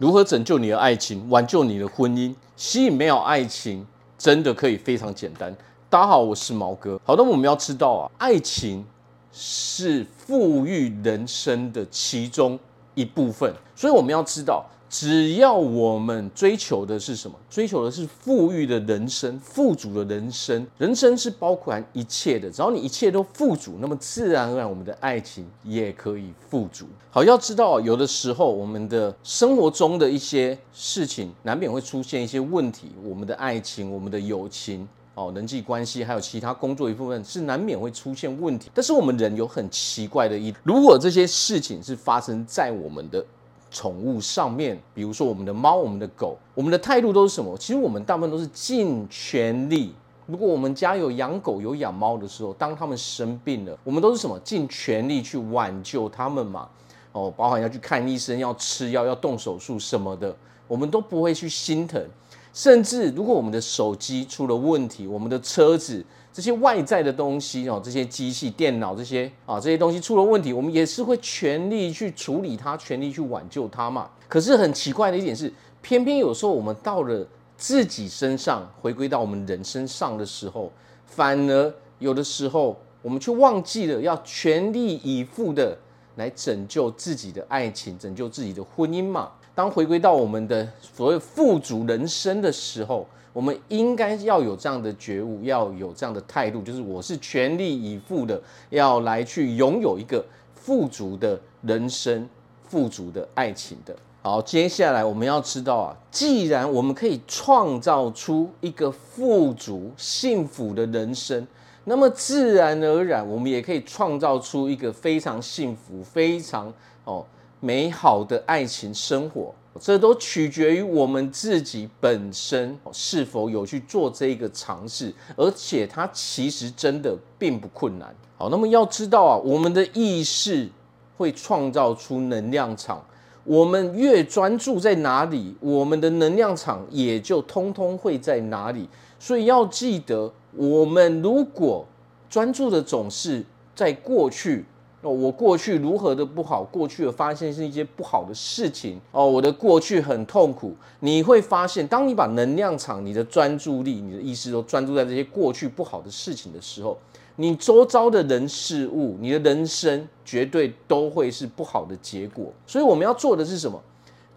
如何拯救你的爱情，挽救你的婚姻，吸引没有爱情，真的可以非常简单。大家好，我是毛哥。好的，我们要知道啊，爱情是富裕人生的其中一部分，所以我们要知道。只要我们追求的是什么？追求的是富裕的人生、富足的人生。人生是包括一切的，只要你一切都富足，那么自然而然我们的爱情也可以富足。好，要知道，有的时候我们的生活中的一些事情难免会出现一些问题，我们的爱情、我们的友情、哦人际关系，还有其他工作一部分是难免会出现问题。但是我们人有很奇怪的一，如果这些事情是发生在我们的。宠物上面，比如说我们的猫、我们的狗，我们的态度都是什么？其实我们大部分都是尽全力。如果我们家有养狗、有养猫的时候，当他们生病了，我们都是什么？尽全力去挽救他们嘛。哦，包含要去看医生、要吃药、要动手术什么的，我们都不会去心疼。甚至如果我们的手机出了问题，我们的车子。这些外在的东西哦，这些机器、电脑这些啊，这些东西出了问题，我们也是会全力去处理它，全力去挽救它嘛。可是很奇怪的一点是，偏偏有时候我们到了自己身上，回归到我们人身上的时候，反而有的时候我们却忘记了要全力以赴的来拯救自己的爱情，拯救自己的婚姻嘛。当回归到我们的所谓富足人生的时候。我们应该要有这样的觉悟，要有这样的态度，就是我是全力以赴的，要来去拥有一个富足的人生、富足的爱情的。好，接下来我们要知道啊，既然我们可以创造出一个富足、幸福的人生，那么自然而然，我们也可以创造出一个非常幸福、非常哦美好的爱情生活。这都取决于我们自己本身是否有去做这个尝试，而且它其实真的并不困难。好，那么要知道啊，我们的意识会创造出能量场，我们越专注在哪里，我们的能量场也就通通会在哪里。所以要记得，我们如果专注的总是在过去。哦，我过去如何的不好，过去的发现是一些不好的事情哦，我的过去很痛苦。你会发现，当你把能量场、你的专注力、你的意识都专注在这些过去不好的事情的时候，你周遭的人事物，你的人生绝对都会是不好的结果。所以我们要做的是什么？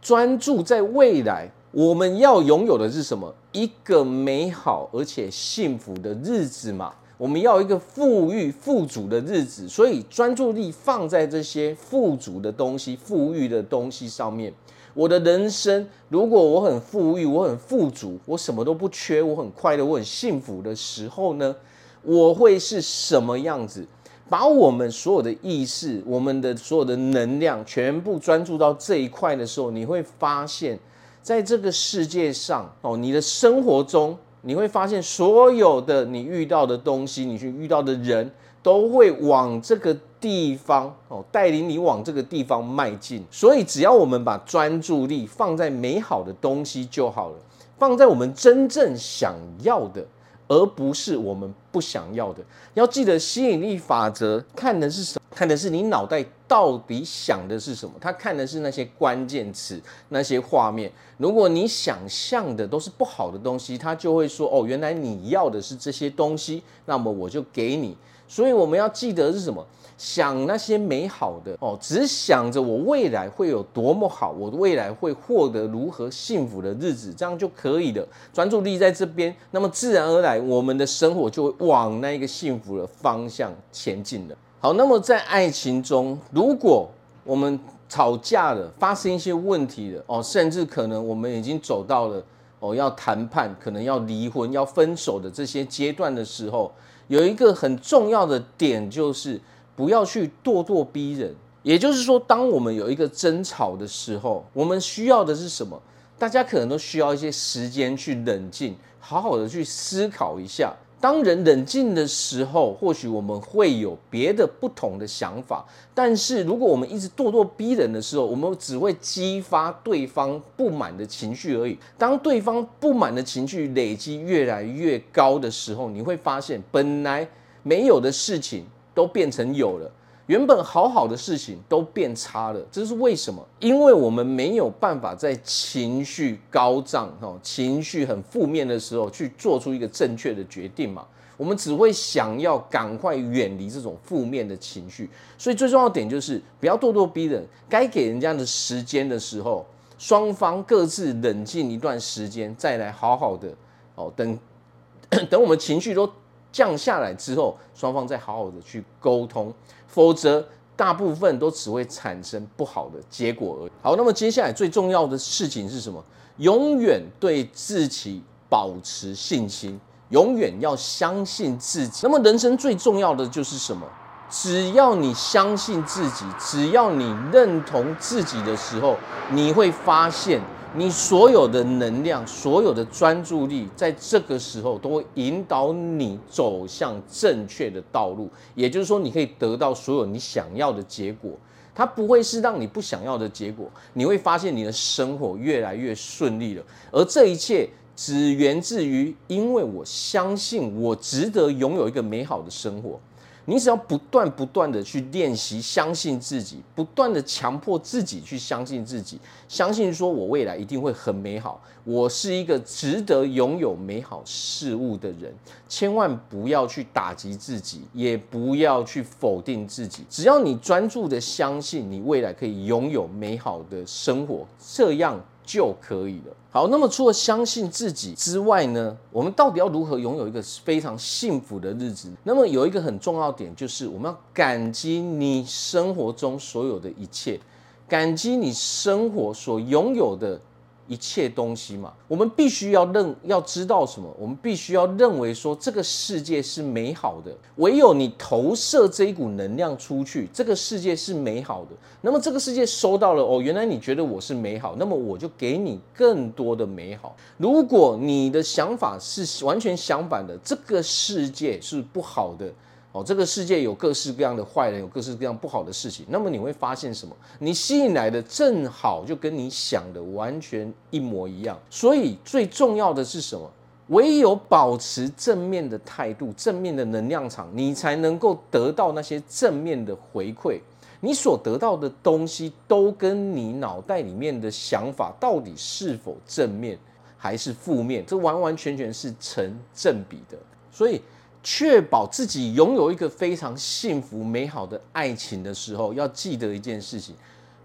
专注在未来，我们要拥有的是什么？一个美好而且幸福的日子嘛。我们要一个富裕、富足的日子，所以专注力放在这些富足的东西、富裕的东西上面。我的人生，如果我很富裕、我很富足、我什么都不缺、我很快乐、我很幸福的时候呢，我会是什么样子？把我们所有的意识、我们的所有的能量全部专注到这一块的时候，你会发现，在这个世界上哦，你的生活中。你会发现，所有的你遇到的东西，你去遇到的人，都会往这个地方哦，带领你往这个地方迈进。所以，只要我们把专注力放在美好的东西就好了，放在我们真正想要的，而不是我们不想要的。要记得，吸引力法则看的是什么？看的是你脑袋到底想的是什么？他看的是那些关键词、那些画面。如果你想象的都是不好的东西，他就会说：“哦，原来你要的是这些东西，那么我就给你。”所以我们要记得是什么？想那些美好的哦，只想着我未来会有多么好，我未来会获得如何幸福的日子，这样就可以了。专注力在这边，那么自然而然，我们的生活就会往那个幸福的方向前进了。好，那么在爱情中，如果我们吵架了，发生一些问题了，哦，甚至可能我们已经走到了哦要谈判，可能要离婚、要分手的这些阶段的时候，有一个很重要的点就是不要去咄咄逼人。也就是说，当我们有一个争吵的时候，我们需要的是什么？大家可能都需要一些时间去冷静，好好的去思考一下。当人冷静的时候，或许我们会有别的不同的想法。但是如果我们一直咄咄逼人的时候，我们只会激发对方不满的情绪而已。当对方不满的情绪累积越来越高的时候，你会发现本来没有的事情都变成有了。原本好好的事情都变差了，这是为什么？因为我们没有办法在情绪高涨、哦，情绪很负面的时候去做出一个正确的决定嘛。我们只会想要赶快远离这种负面的情绪，所以最重要的点就是不要咄咄逼人。该给人家的时间的时候，双方各自冷静一段时间，再来好好的哦，等 等我们情绪都降下来之后，双方再好好的去沟通，否则大部分都只会产生不好的结果而已。好，那么接下来最重要的事情是什么？永远对自己保持信心。永远要相信自己。那么，人生最重要的就是什么？只要你相信自己，只要你认同自己的时候，你会发现，你所有的能量、所有的专注力，在这个时候都会引导你走向正确的道路。也就是说，你可以得到所有你想要的结果。它不会是让你不想要的结果。你会发现，你的生活越来越顺利了。而这一切。只源自于，因为我相信我值得拥有一个美好的生活。你只要不断不断的去练习，相信自己，不断的强迫自己去相信自己，相信说我未来一定会很美好。我是一个值得拥有美好事物的人。千万不要去打击自己，也不要去否定自己。只要你专注的相信，你未来可以拥有美好的生活，这样。就可以了。好，那么除了相信自己之外呢，我们到底要如何拥有一个非常幸福的日子？那么有一个很重要点，就是我们要感激你生活中所有的一切，感激你生活所拥有的。一切东西嘛，我们必须要认，要知道什么？我们必须要认为说这个世界是美好的。唯有你投射这一股能量出去，这个世界是美好的。那么这个世界收到了哦，原来你觉得我是美好，那么我就给你更多的美好。如果你的想法是完全相反的，这个世界是不好的。哦，这个世界有各式各样的坏人，有各式各样不好的事情。那么你会发现什么？你吸引来的正好就跟你想的完全一模一样。所以最重要的是什么？唯有保持正面的态度、正面的能量场，你才能够得到那些正面的回馈。你所得到的东西都跟你脑袋里面的想法到底是否正面还是负面，这完完全全是成正比的。所以。确保自己拥有一个非常幸福美好的爱情的时候，要记得一件事情：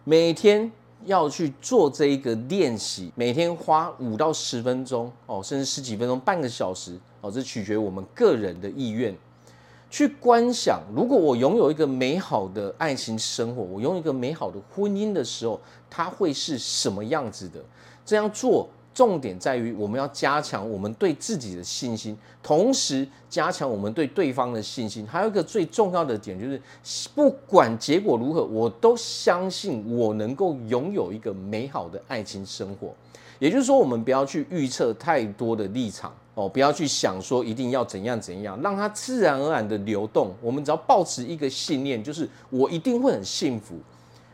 每天要去做这一个练习，每天花五到十分钟哦，甚至十几分钟、半个小时哦，这取决于我们个人的意愿。去观想，如果我拥有一个美好的爱情生活，我拥有一个美好的婚姻的时候，它会是什么样子的？这样做。重点在于，我们要加强我们对自己的信心，同时加强我们对对方的信心。还有一个最重要的点，就是不管结果如何，我都相信我能够拥有一个美好的爱情生活。也就是说，我们不要去预测太多的立场哦，不要去想说一定要怎样怎样，让它自然而然的流动。我们只要保持一个信念，就是我一定会很幸福。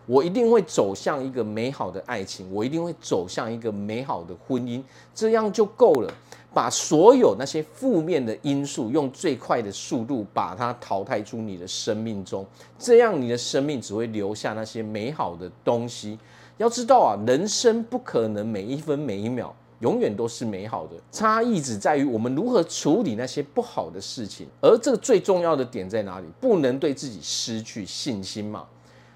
我一定会走向一个美好的爱情，我一定会走向一个美好的婚姻，这样就够了。把所有那些负面的因素用最快的速度把它淘汰出你的生命中，这样你的生命只会留下那些美好的东西。要知道啊，人生不可能每一分每一秒永远都是美好的，差异只在于我们如何处理那些不好的事情。而这个最重要的点在哪里？不能对自己失去信心嘛。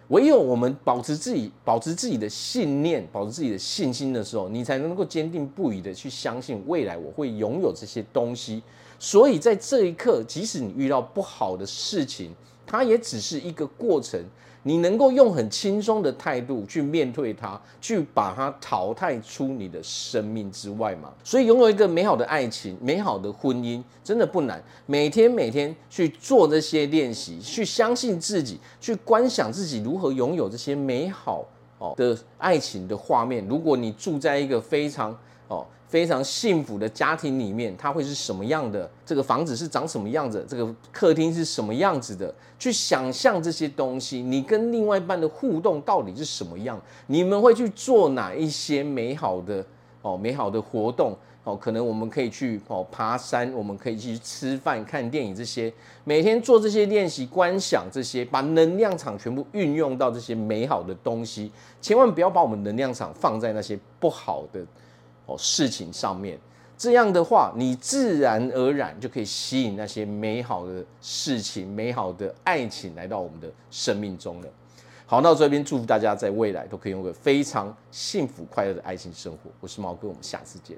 唯有我们保持自己、保持自己的信念、保持自己的信心的时候，你才能够坚定不移的去相信未来我会拥有这些东西。所以在这一刻，即使你遇到不好的事情，它也只是一个过程。你能够用很轻松的态度去面对它，去把它淘汰出你的生命之外嘛。所以拥有一个美好的爱情、美好的婚姻真的不难。每天每天去做这些练习，去相信自己，去观想自己如何拥有这些美好哦的爱情的画面。如果你住在一个非常哦。非常幸福的家庭里面，它会是什么样的？这个房子是长什么样子？这个客厅是什么样子的？去想象这些东西，你跟另外一半的互动到底是什么样？你们会去做哪一些美好的？哦，美好的活动哦，可能我们可以去哦爬山，我们可以去吃饭、看电影这些，每天做这些练习、观想这些，把能量场全部运用到这些美好的东西，千万不要把我们能量场放在那些不好的哦事情上面。这样的话，你自然而然就可以吸引那些美好的事情、美好的爱情来到我们的生命中了。好，那我这边祝福大家在未来都可以有个非常幸福快乐的爱情生活。我是毛哥，我们下次见。